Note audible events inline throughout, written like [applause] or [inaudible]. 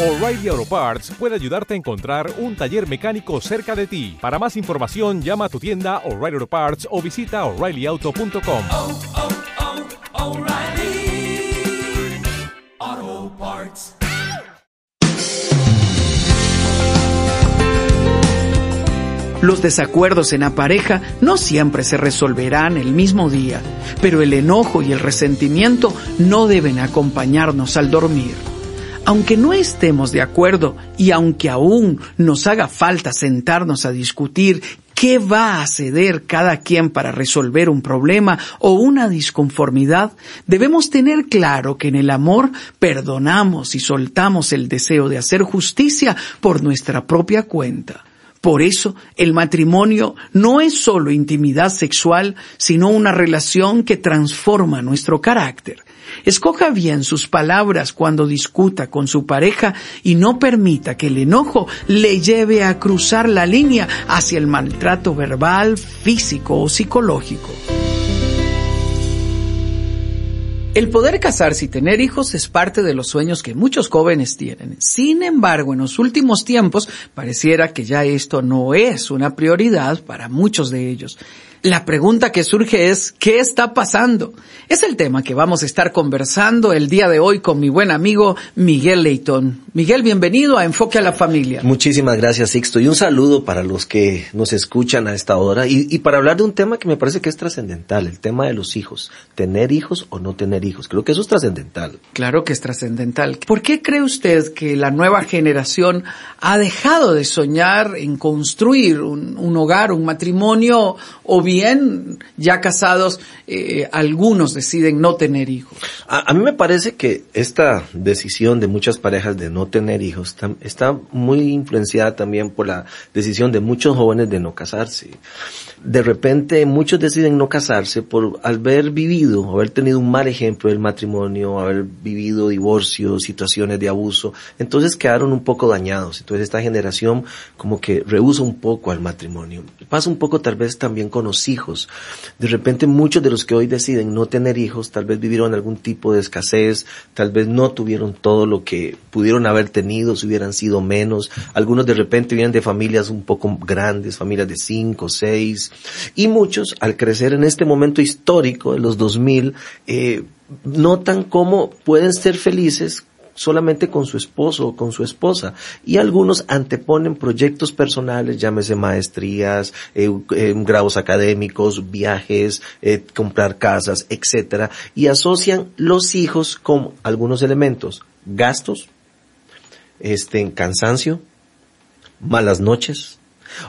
O'Reilly Auto Parts puede ayudarte a encontrar un taller mecánico cerca de ti. Para más información, llama a tu tienda O'Reilly Auto Parts o visita oreillyauto.com. oh, oh, O'Reilly Auto Parts. Los desacuerdos en la pareja no siempre se resolverán el mismo día, pero el enojo y el resentimiento no deben acompañarnos al dormir. Aunque no estemos de acuerdo y aunque aún nos haga falta sentarnos a discutir qué va a ceder cada quien para resolver un problema o una disconformidad, debemos tener claro que en el amor perdonamos y soltamos el deseo de hacer justicia por nuestra propia cuenta. Por eso, el matrimonio no es solo intimidad sexual, sino una relación que transforma nuestro carácter. Escoja bien sus palabras cuando discuta con su pareja y no permita que el enojo le lleve a cruzar la línea hacia el maltrato verbal, físico o psicológico. El poder casarse y tener hijos es parte de los sueños que muchos jóvenes tienen. Sin embargo, en los últimos tiempos pareciera que ya esto no es una prioridad para muchos de ellos. La pregunta que surge es, ¿qué está pasando? Es el tema que vamos a estar conversando el día de hoy con mi buen amigo Miguel Leitón. Miguel, bienvenido a Enfoque a la Familia. Muchísimas gracias, Sixto. Y un saludo para los que nos escuchan a esta hora y, y para hablar de un tema que me parece que es trascendental, el tema de los hijos. Tener hijos o no tener hijos. Creo que eso es trascendental. Claro que es trascendental. ¿Por qué cree usted que la nueva generación ha dejado de soñar en construir un, un hogar, un matrimonio o bien ya casados, eh, algunos deciden no tener hijos. A, a, mí me parece que esta decisión de muchas parejas de no tener hijos está muy influenciada también por la decisión de muchos jóvenes de no casarse. De repente muchos deciden no casarse por haber vivido, haber tenido un mal ejemplo del matrimonio, haber vivido divorcios, situaciones de abuso, entonces quedaron un poco dañados. Entonces esta generación como que rehúsa un poco al matrimonio. Pasa un poco tal vez también con los hijos. De repente muchos de los que hoy deciden no tener hijos tal vez vivieron algún tipo de escasez, tal vez no tuvieron todo lo que pudieron haber tenido si hubieran sido menos. Algunos de repente vienen de familias un poco grandes, familias de cinco, seis, y muchos, al crecer en este momento histórico de los 2000, eh, notan cómo pueden ser felices solamente con su esposo o con su esposa. Y algunos anteponen proyectos personales, llámese maestrías, eh, eh, grados académicos, viajes, eh, comprar casas, etcétera, y asocian los hijos con algunos elementos, gastos, este, cansancio, malas noches,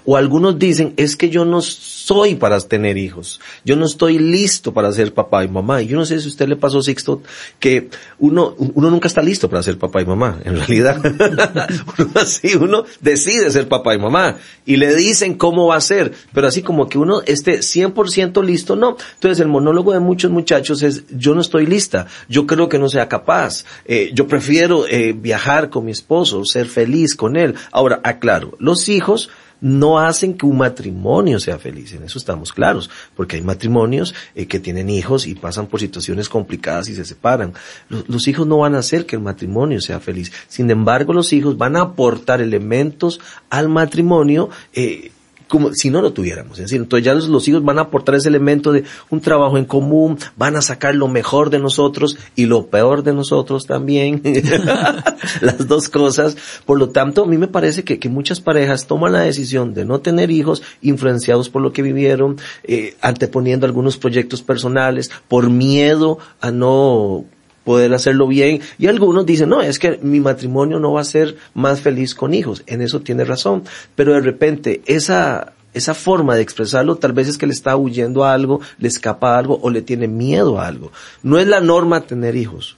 o algunos dicen, es que yo no soy para tener hijos. Yo no estoy listo para ser papá y mamá. Y yo no sé si a usted le pasó, Sixto, que uno, uno nunca está listo para ser papá y mamá. En realidad, [laughs] uno así, uno decide ser papá y mamá. Y le dicen cómo va a ser. Pero así como que uno esté 100% listo, no. Entonces el monólogo de muchos muchachos es, yo no estoy lista. Yo creo que no sea capaz. Eh, yo prefiero eh, viajar con mi esposo, ser feliz con él. Ahora, aclaro, los hijos, no hacen que un matrimonio sea feliz, en eso estamos claros, porque hay matrimonios eh, que tienen hijos y pasan por situaciones complicadas y se separan. Los, los, hijos no van a hacer que el matrimonio sea feliz, sin embargo los hijos van a aportar elementos al matrimonio eh, como si no lo tuviéramos. Entonces ya los, hijos van a aportar ese elemento de un trabajo en común, van a sacar lo mejor de nosotros y lo peor de nosotros también. [laughs] Las dos cosas. Por lo tanto, a mí me parece que, que, muchas parejas toman la decisión de no tener hijos influenciados por lo que vivieron, eh, anteponiendo algunos proyectos personales, por miedo a no poder hacerlo bien. Y algunos dicen, no, es que mi matrimonio no va a ser más feliz con hijos. En eso tiene razón. Pero de repente esa, esa forma de expresarlo tal vez es que le está huyendo a algo, le escapa a algo o le tiene miedo a algo. No es la norma tener hijos.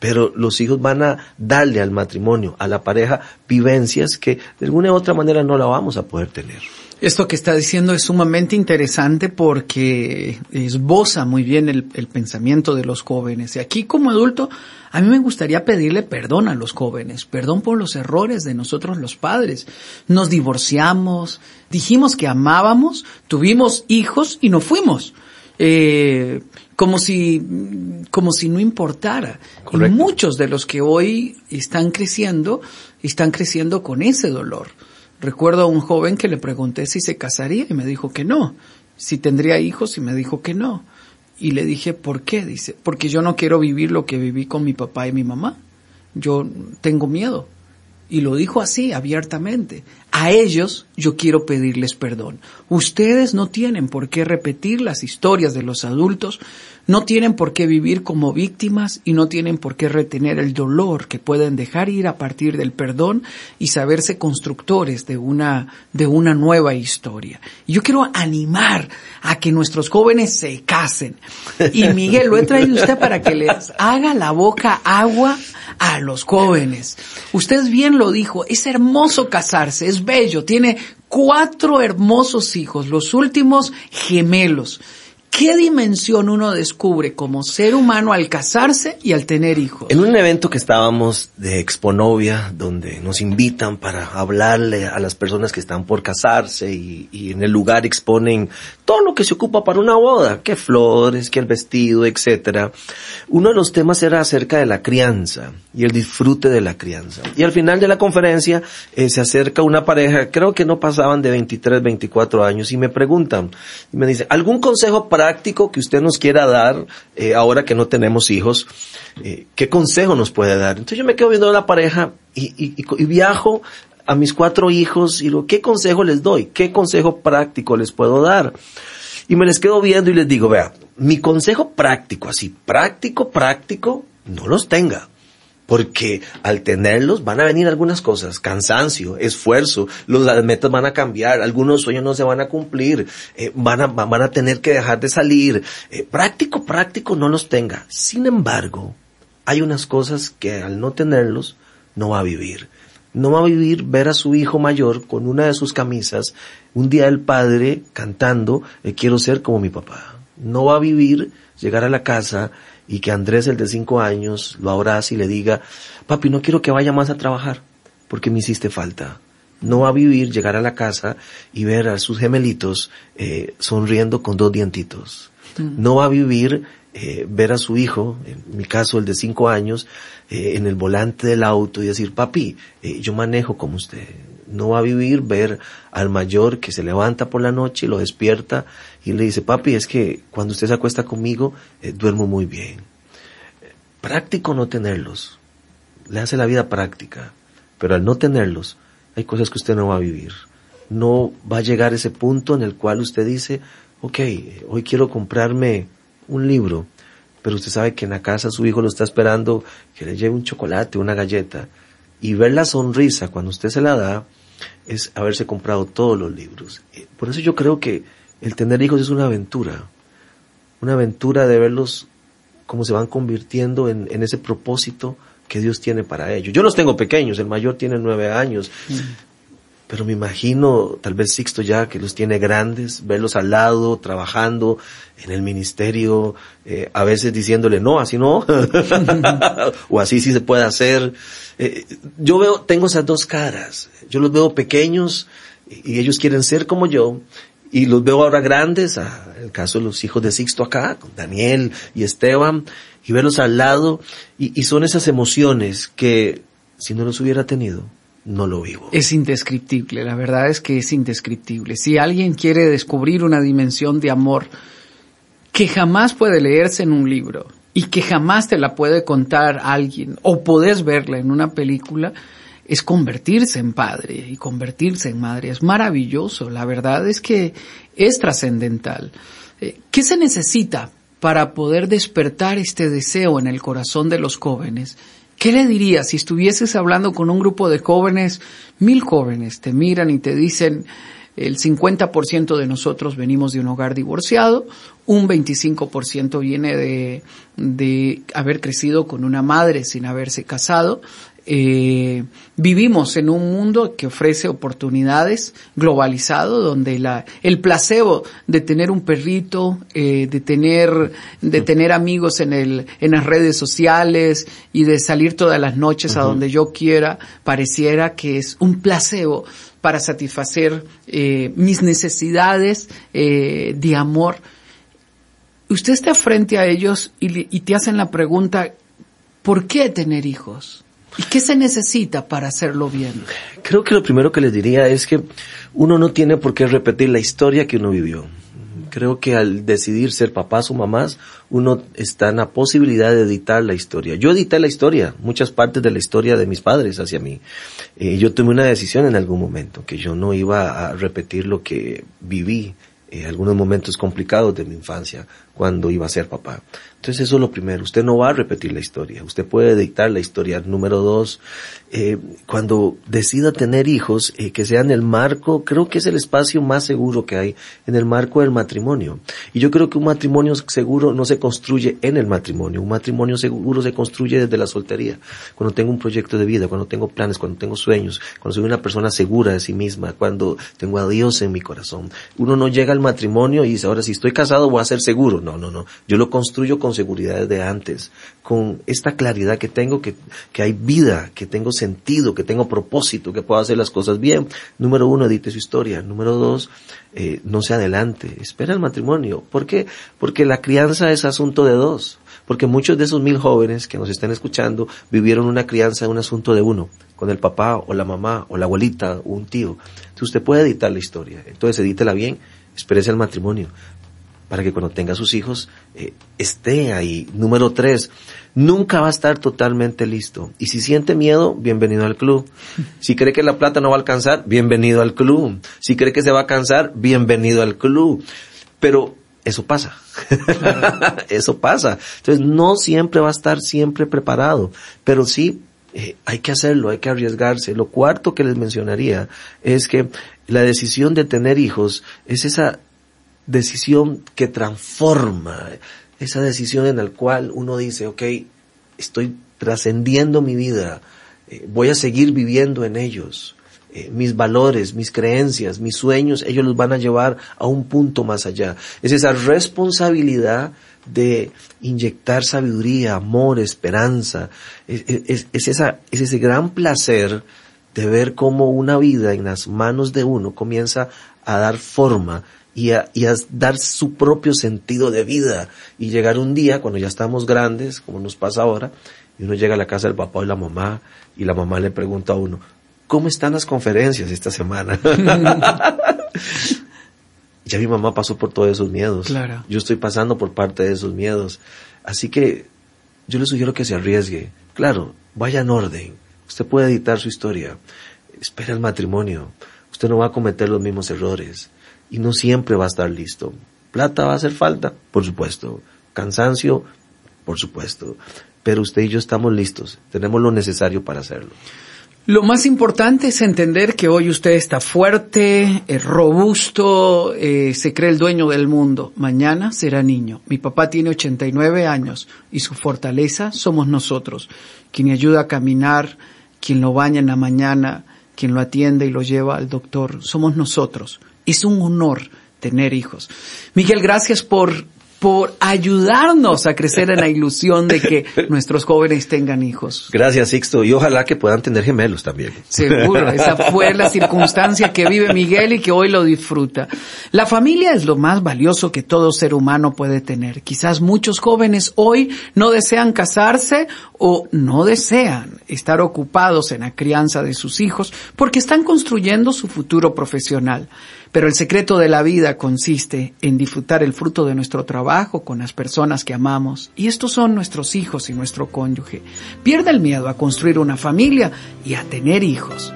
pero los hijos van a darle al matrimonio, a la pareja, vivencias que de alguna u otra manera no la vamos a poder tener. Esto que está diciendo es sumamente interesante porque esboza muy bien el, el, pensamiento de los jóvenes. Y aquí como adulto, a mí me gustaría pedirle perdón a los jóvenes, perdón por los errores de nosotros los padres. Nos divorciamos, dijimos que amábamos, tuvimos hijos y no fuimos. Eh, como si, como si no importara. Correcto. Y muchos de los que hoy están creciendo, están creciendo con ese dolor. Recuerdo a un joven que le pregunté si se casaría y me dijo que no. Si tendría hijos y me dijo que no. Y le dije, ¿por qué? Dice, porque yo no quiero vivir lo que viví con mi papá y mi mamá. Yo tengo miedo. Y lo dijo así, abiertamente. A ellos yo quiero pedirles perdón. Ustedes no tienen por qué repetir las historias de los adultos, no tienen por qué vivir como víctimas y no tienen por qué retener el dolor que pueden dejar ir a partir del perdón y saberse constructores de una, de una nueva historia. Yo quiero animar a que nuestros jóvenes se casen. Y Miguel, lo he traído usted para que les haga la boca agua a los jóvenes. Usted bien lo dijo, es hermoso casarse, es bello, tiene cuatro hermosos hijos, los últimos gemelos. ¿Qué dimensión uno descubre como ser humano al casarse y al tener hijos? En un evento que estábamos de Exponovia, donde nos invitan para hablarle a las personas que están por casarse y, y, en el lugar exponen todo lo que se ocupa para una boda, que flores, que el vestido, etcétera. Uno de los temas era acerca de la crianza y el disfrute de la crianza. Y al final de la conferencia eh, se acerca una pareja, creo que no pasaban de 23, 24 años, y me preguntan, y me dicen, ¿algún consejo práctico que usted nos quiera dar eh, ahora que no tenemos hijos? Eh, ¿Qué consejo nos puede dar? Entonces yo me quedo viendo a la pareja y, y, y viajo a mis cuatro hijos y digo, ¿qué consejo les doy? ¿Qué consejo práctico les puedo dar? Y me les quedo viendo y les digo, vea, mi consejo práctico, así, práctico, práctico, no los tenga. Porque al tenerlos van a venir algunas cosas, cansancio, esfuerzo, los, las metas van a cambiar, algunos sueños no se van a cumplir, eh, van, a, van a tener que dejar de salir. Eh, práctico, práctico no los tenga. Sin embargo, hay unas cosas que al no tenerlos no va a vivir no va a vivir ver a su hijo mayor con una de sus camisas, un día el padre cantando, eh, quiero ser como mi papá. No va a vivir llegar a la casa y que Andrés, el de cinco años, lo abrace y le diga, papi, no quiero que vaya más a trabajar porque me hiciste falta. No va a vivir llegar a la casa y ver a sus gemelitos eh, sonriendo con dos dientitos. Mm. No va a vivir eh, ver a su hijo, en mi caso el de cinco años, eh, en el volante del auto y decir, papi, eh, yo manejo como usted. No va a vivir ver al mayor que se levanta por la noche y lo despierta y le dice, papi, es que cuando usted se acuesta conmigo, eh, duermo muy bien. Práctico no tenerlos. Le hace la vida práctica. Pero al no tenerlos, hay cosas que usted no va a vivir. No va a llegar ese punto en el cual usted dice, ok, hoy quiero comprarme un libro, pero usted sabe que en la casa su hijo lo está esperando que le lleve un chocolate, una galleta, y ver la sonrisa cuando usted se la da es haberse comprado todos los libros. Eh, por eso yo creo que el tener hijos es una aventura, una aventura de verlos cómo se van convirtiendo en, en ese propósito que Dios tiene para ellos. Yo los tengo pequeños, el mayor tiene nueve años, mm pero me imagino tal vez Sixto ya que los tiene grandes, verlos al lado, trabajando en el ministerio, eh, a veces diciéndole no, así no, [laughs] o así sí se puede hacer. Eh, yo veo, tengo esas dos caras, yo los veo pequeños y ellos quieren ser como yo, y los veo ahora grandes, a, el caso de los hijos de Sixto acá, con Daniel y Esteban, y verlos al lado, y, y son esas emociones que si no los hubiera tenido, no lo vivo. Es indescriptible, la verdad es que es indescriptible. Si alguien quiere descubrir una dimensión de amor que jamás puede leerse en un libro y que jamás te la puede contar alguien o podés verla en una película, es convertirse en padre y convertirse en madre. Es maravilloso, la verdad es que es trascendental. Eh, ¿Qué se necesita para poder despertar este deseo en el corazón de los jóvenes? ¿Qué le dirías si estuvieses hablando con un grupo de jóvenes, mil jóvenes, te miran y te dicen, el 50% de nosotros venimos de un hogar divorciado, un 25% viene de, de haber crecido con una madre sin haberse casado, eh, vivimos en un mundo que ofrece oportunidades globalizado, donde la, el placebo de tener un perrito, eh, de tener, de tener amigos en el, en las redes sociales y de salir todas las noches a donde yo quiera, pareciera que es un placebo para satisfacer eh, mis necesidades eh, de amor. Usted está frente a ellos y, y te hacen la pregunta, ¿por qué tener hijos? ¿Y qué se necesita para hacerlo bien? Creo que lo primero que les diría es que uno no tiene por qué repetir la historia que uno vivió. Creo que al decidir ser papás o mamás, uno está en la posibilidad de editar la historia. Yo edité la historia, muchas partes de la historia de mis padres hacia mí. Eh, yo tomé una decisión en algún momento, que yo no iba a repetir lo que viví en algunos momentos complicados de mi infancia cuando iba a ser papá. Entonces eso es lo primero, usted no va a repetir la historia, usted puede dictar la historia. Número dos, eh, cuando decida tener hijos, eh, que sea en el marco, creo que es el espacio más seguro que hay, en el marco del matrimonio. Y yo creo que un matrimonio seguro no se construye en el matrimonio, un matrimonio seguro se construye desde la soltería. Cuando tengo un proyecto de vida, cuando tengo planes, cuando tengo sueños, cuando soy una persona segura de sí misma, cuando tengo a Dios en mi corazón. Uno no llega al matrimonio y dice, ahora si estoy casado voy a ser seguro. No, no, no. Yo lo construyo con seguridad de antes, con esta claridad que tengo, que, que hay vida, que tengo sentido, que tengo propósito, que puedo hacer las cosas bien. Número uno, edite su historia. Número dos, eh, no se adelante, espera el matrimonio. ¿Por qué? Porque la crianza es asunto de dos. Porque muchos de esos mil jóvenes que nos están escuchando vivieron una crianza en un asunto de uno, con el papá o la mamá o la abuelita o un tío. Entonces usted puede editar la historia. Entonces edítela bien, espérese el matrimonio para que cuando tenga sus hijos eh, esté ahí. Número tres, nunca va a estar totalmente listo. Y si siente miedo, bienvenido al club. [laughs] Si cree que la plata no va a alcanzar, bienvenido al club. Si cree que se va a cansar, bienvenido al club. Pero eso pasa. [laughs] eso pasa. Entonces no siempre va a estar siempre preparado, pero sí eh, hay que hacerlo, hay que arriesgarse. Lo cuarto que les mencionaría es que la decisión de tener hijos es esa decisión que transforma, esa decisión en la cual uno dice, ok, estoy trascendiendo mi vida, eh, voy a seguir viviendo en ellos. Eh, mis valores, mis creencias, mis sueños, ellos los van a llevar a un punto más allá. Es esa responsabilidad de inyectar sabiduría, amor, esperanza. Es, es, es, esa, es ese gran placer de ver cómo una vida en las manos de uno comienza a dar forma y a, y a, dar su propio sentido de vida y llegar un día cuando ya estamos grandes, como nos pasa ahora, y uno llega a la casa del papá y la mamá y la mamá le pregunta a uno, ¿cómo están las conferencias esta semana? [laughs] ya mi mamá pasó por todos esos miedos. Claro. Yo estoy pasando por parte de esos miedos. Así que yo le sugiero que se arriesgue. Claro, vaya en orden. Usted puede editar su historia. Espera el matrimonio. Usted no va a cometer los mismos errores y no siempre va a estar listo. Plata va a hacer falta, por supuesto. Cansancio, por supuesto. Pero usted y yo estamos listos. Tenemos lo necesario para hacerlo. Lo más importante es entender que hoy usted está fuerte, robusto, eh, se cree el dueño del mundo. Mañana será niño. Mi papá tiene 89 años y su fortaleza somos nosotros. Quien le ayuda a caminar, quien lo baña en la mañana, quien lo atiende y lo lleva al doctor, somos nosotros. Es un honor tener hijos. Miguel, gracias por, por ayudarnos a crecer en la ilusión de que [laughs] nuestros jóvenes tengan hijos. Gracias, Sixto, y ojalá que puedan tener gemelos también. Seguro, [laughs] esa fue la circunstancia que vive Miguel y que hoy lo disfruta. La familia es lo más valioso que todo ser humano puede tener. Quizás muchos jóvenes hoy no desean casarse o no desean estar ocupados en la crianza de sus hijos porque están construyendo su futuro profesional. Pero el secreto de la vida consiste en disfrutar el fruto de nuestro trabajo con las personas que amamos, y estos son nuestros hijos y nuestro cónyuge. Pierda el miedo a construir una familia y a tener hijos.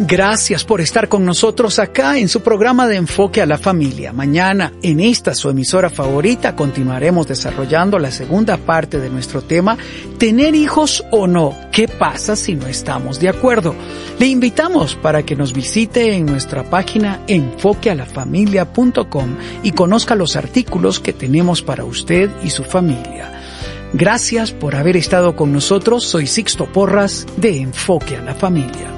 Gracias por estar con nosotros acá en su programa de enfoque a la familia. Mañana, en esta su emisora favorita, continuaremos desarrollando la segunda parte de nuestro tema, tener hijos o no, ¿qué pasa si no estamos de acuerdo? Le invitamos para que nos visite en nuestra página enfoquealafamilia.com y conozca los artículos que tenemos para usted y su familia. Gracias por haber estado con nosotros. Soy Sixto Porras de Enfoque a la Familia.